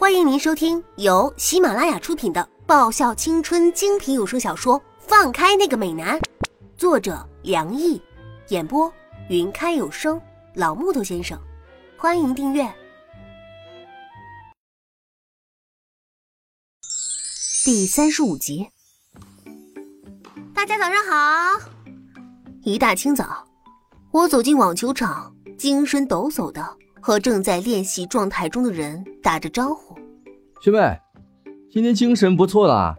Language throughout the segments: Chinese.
欢迎您收听由喜马拉雅出品的爆笑青春精品有声小说《放开那个美男》，作者梁毅，演播云开有声老木头先生。欢迎订阅第三十五集。大家早上好！一大清早，我走进网球场，精神抖擞的和正在练习状态中的人打着招呼。学妹，今天精神不错啦。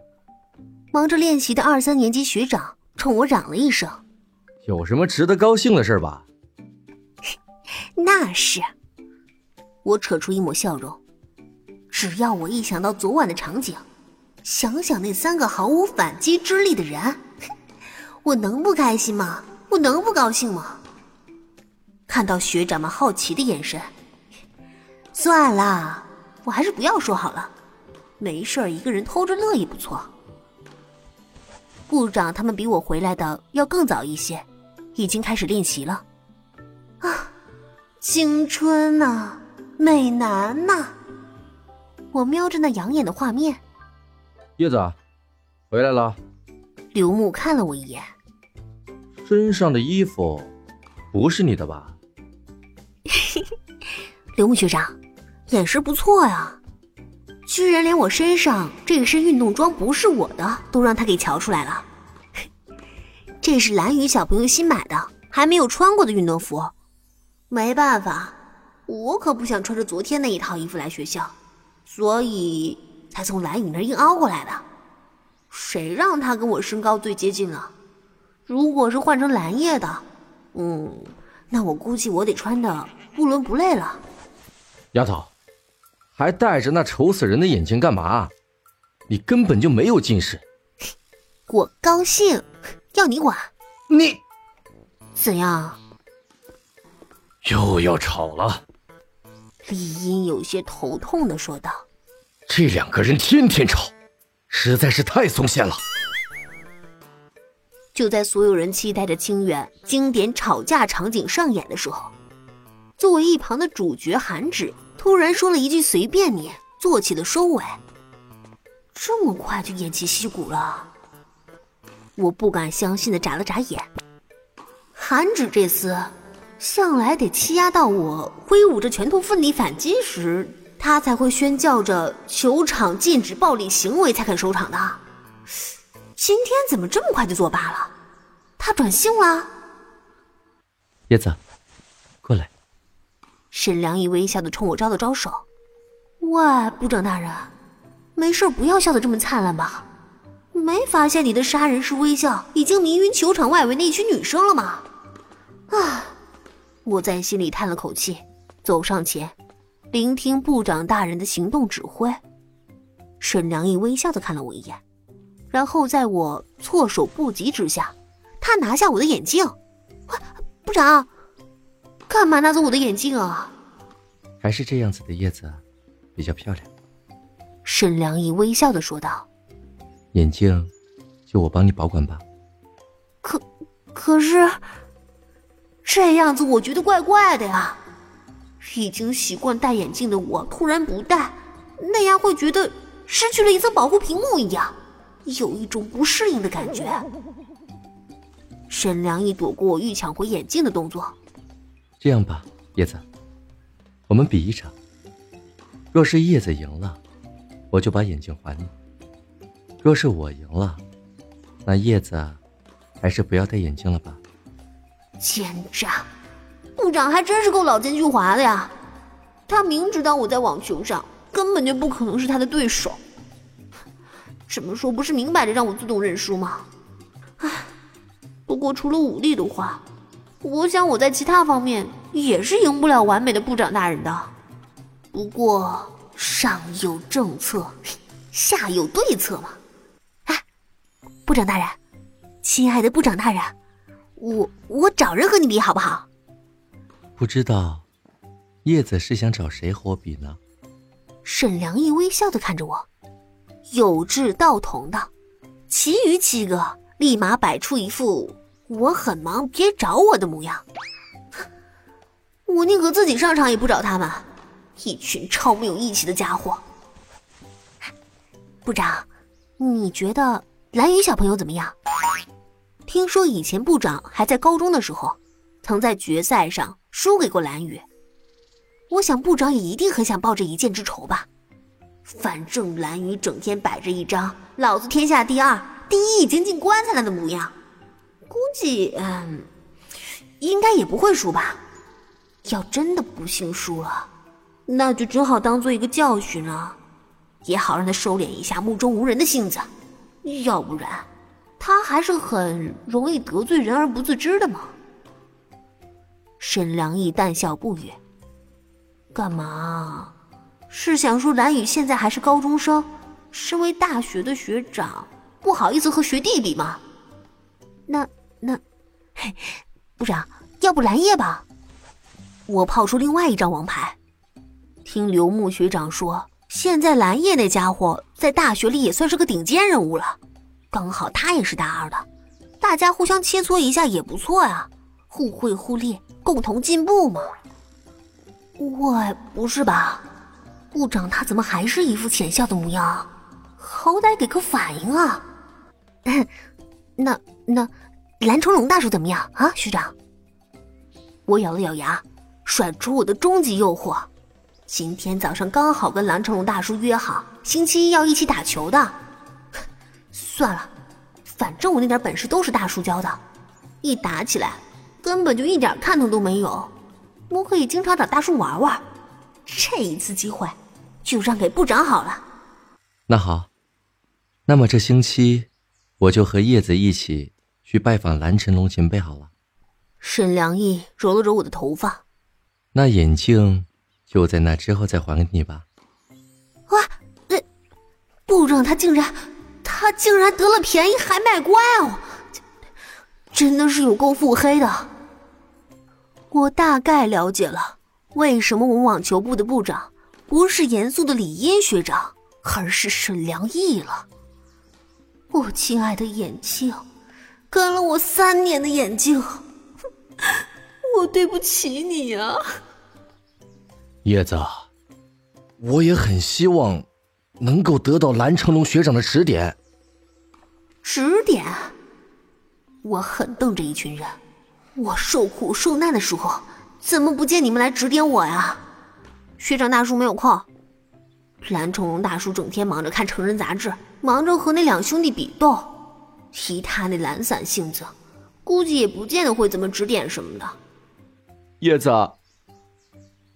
忙着练习的二三年级学长冲我嚷了一声：“有什么值得高兴的事吧？”那是。我扯出一抹笑容。只要我一想到昨晚的场景，想想那三个毫无反击之力的人，我能不开心吗？我能不高兴吗？看到学长们好奇的眼神，算了。我还是不要说好了，没事儿一个人偷着乐也不错。部长他们比我回来的要更早一些，已经开始练习了。啊，青春呐，美男呐！我瞄着那养眼的画面。叶子，回来了。刘木看了我一眼，身上的衣服不是你的吧？刘木学长。眼神不错呀，居然连我身上这身运动装不是我的都让他给瞧出来了。这是蓝雨小朋友新买的，还没有穿过的运动服。没办法，我可不想穿着昨天那一套衣服来学校，所以才从蓝雨那硬凹过来的。谁让他跟我身高最接近了？如果是换成蓝叶的，嗯，那我估计我得穿的不伦不类了。丫头。还戴着那丑死人的眼镜干嘛？你根本就没有近视。我高兴，要你管？你怎样？又要吵了。李英有些头痛的说道：“这两个人天天吵，实在是太松懈了。”就在所有人期待着清远经典吵架场景上演的时候，作为一旁的主角韩芷。突然说了一句“随便你”，做起了收尾。这么快就偃旗息鼓了，我不敢相信的眨了眨眼。韩芷这厮，向来得欺压到我挥舞着拳头奋力反击时，他才会宣叫着球场禁止暴力行为才肯收场的。今天怎么这么快就作罢了？他转性了？叶子，沈良义微笑的冲我招了招手：“喂，部长大人，没事不要笑得这么灿烂吧？没发现你的杀人式微笑已经迷晕球场外围那一群女生了吗？”啊！我在心里叹了口气，走上前，聆听部长大人的行动指挥。沈良义微笑的看了我一眼，然后在我措手不及之下，他拿下我的眼镜。部长。干嘛拿走我的眼镜啊？还是这样子的叶子比较漂亮。沈良义微笑的说道：“眼镜就我帮你保管吧。”可可是这样子我觉得怪怪的呀。已经习惯戴眼镜的我突然不戴，那样会觉得失去了一层保护屏幕一样，有一种不适应的感觉。沈良义躲过我欲抢回眼镜的动作。这样吧，叶子，我们比一场。若是叶子赢了，我就把眼镜还你；若是我赢了，那叶子还是不要戴眼镜了吧。奸诈！部长还真是够老奸巨猾的呀！他明知道我在网球上根本就不可能是他的对手，这么说不是明摆着让我自动认输吗？唉，不过除了武力的话。我想我在其他方面也是赢不了完美的部长大人的，不过上有政策，下有对策嘛。哎，部长大人，亲爱的部长大人，我我找人和你比好不好？不知道，叶子是想找谁和我比呢？沈良义微笑的看着我，有志道同的，其余七个立马摆出一副。我很忙，别找我的模样。我宁可自己上场，也不找他们，一群超没有义气的家伙。部长，你觉得蓝雨小朋友怎么样？听说以前部长还在高中的时候，曾在决赛上输给过蓝雨。我想部长也一定很想报这一箭之仇吧。反正蓝雨整天摆着一张“老子天下第二，第一已经进棺材了”的模样，估计嗯，应该也不会输吧。要真的不幸输了，那就只好当做一个教训了。也好让他收敛一下目中无人的性子，要不然他还是很容易得罪人而不自知的嘛。沈良义淡笑不语。干嘛？是想说蓝雨现在还是高中生，身为大学的学长，不好意思和学弟比吗？部长，要不蓝叶吧？我抛出另外一张王牌，听刘牧学长说。现在蓝叶那家伙在大学里也算是个顶尖人物了，刚好他也是大二的，大家互相切磋一下也不错呀，互惠互利，共同进步嘛。喂，不是吧？部长他怎么还是一副浅笑的模样？好歹给个反应啊！那那蓝成龙大叔怎么样啊，学长？我咬了咬牙，甩出我的终极诱惑。今天早上刚好跟蓝成龙大叔约好，星期一要一起打球的。算了，反正我那点本事都是大叔教的，一打起来根本就一点看头都没有。我可以经常找大叔玩玩，这一次机会就让给部长好了。那好，那么这星期我就和叶子一起去拜访蓝晨龙前辈好了。沈良义揉了揉我的头发，那眼镜。就在那之后再还给你吧。哇，呃部长他竟然，他竟然得了便宜还卖乖哦，真的是有够腹黑的。我大概了解了为什么我们网球部的部长不是严肃的李英学长，而是沈良义了。我亲爱的眼镜，跟了我三年的眼镜，我对不起你呀。叶子，我也很希望能够得到蓝成龙学长的指点。指点？我狠瞪着一群人，我受苦受难的时候，怎么不见你们来指点我呀？学长大叔没有空，蓝成龙大叔整天忙着看成人杂志，忙着和那两兄弟比斗，以他那懒散性子，估计也不见得会怎么指点什么的。叶子。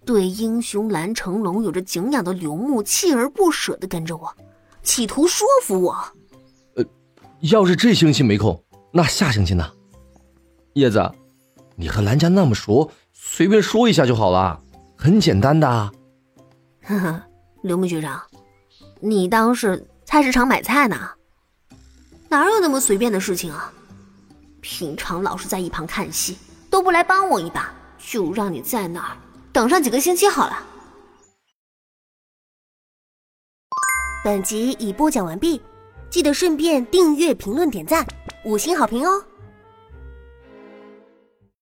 对英雄蓝成龙有着敬仰的刘牧锲而不舍的跟着我，企图说服我。呃，要是这星期没空，那下星期呢？叶子，你和蓝家那么熟，随便说一下就好了，很简单的。呵呵，刘牧局长，你当是菜市场买菜呢？哪有那么随便的事情啊？平常老是在一旁看戏，都不来帮我一把，就让你在那儿。等上几个星期好了。本集已播讲完毕，记得顺便订阅、评论、点赞、五星好评哦。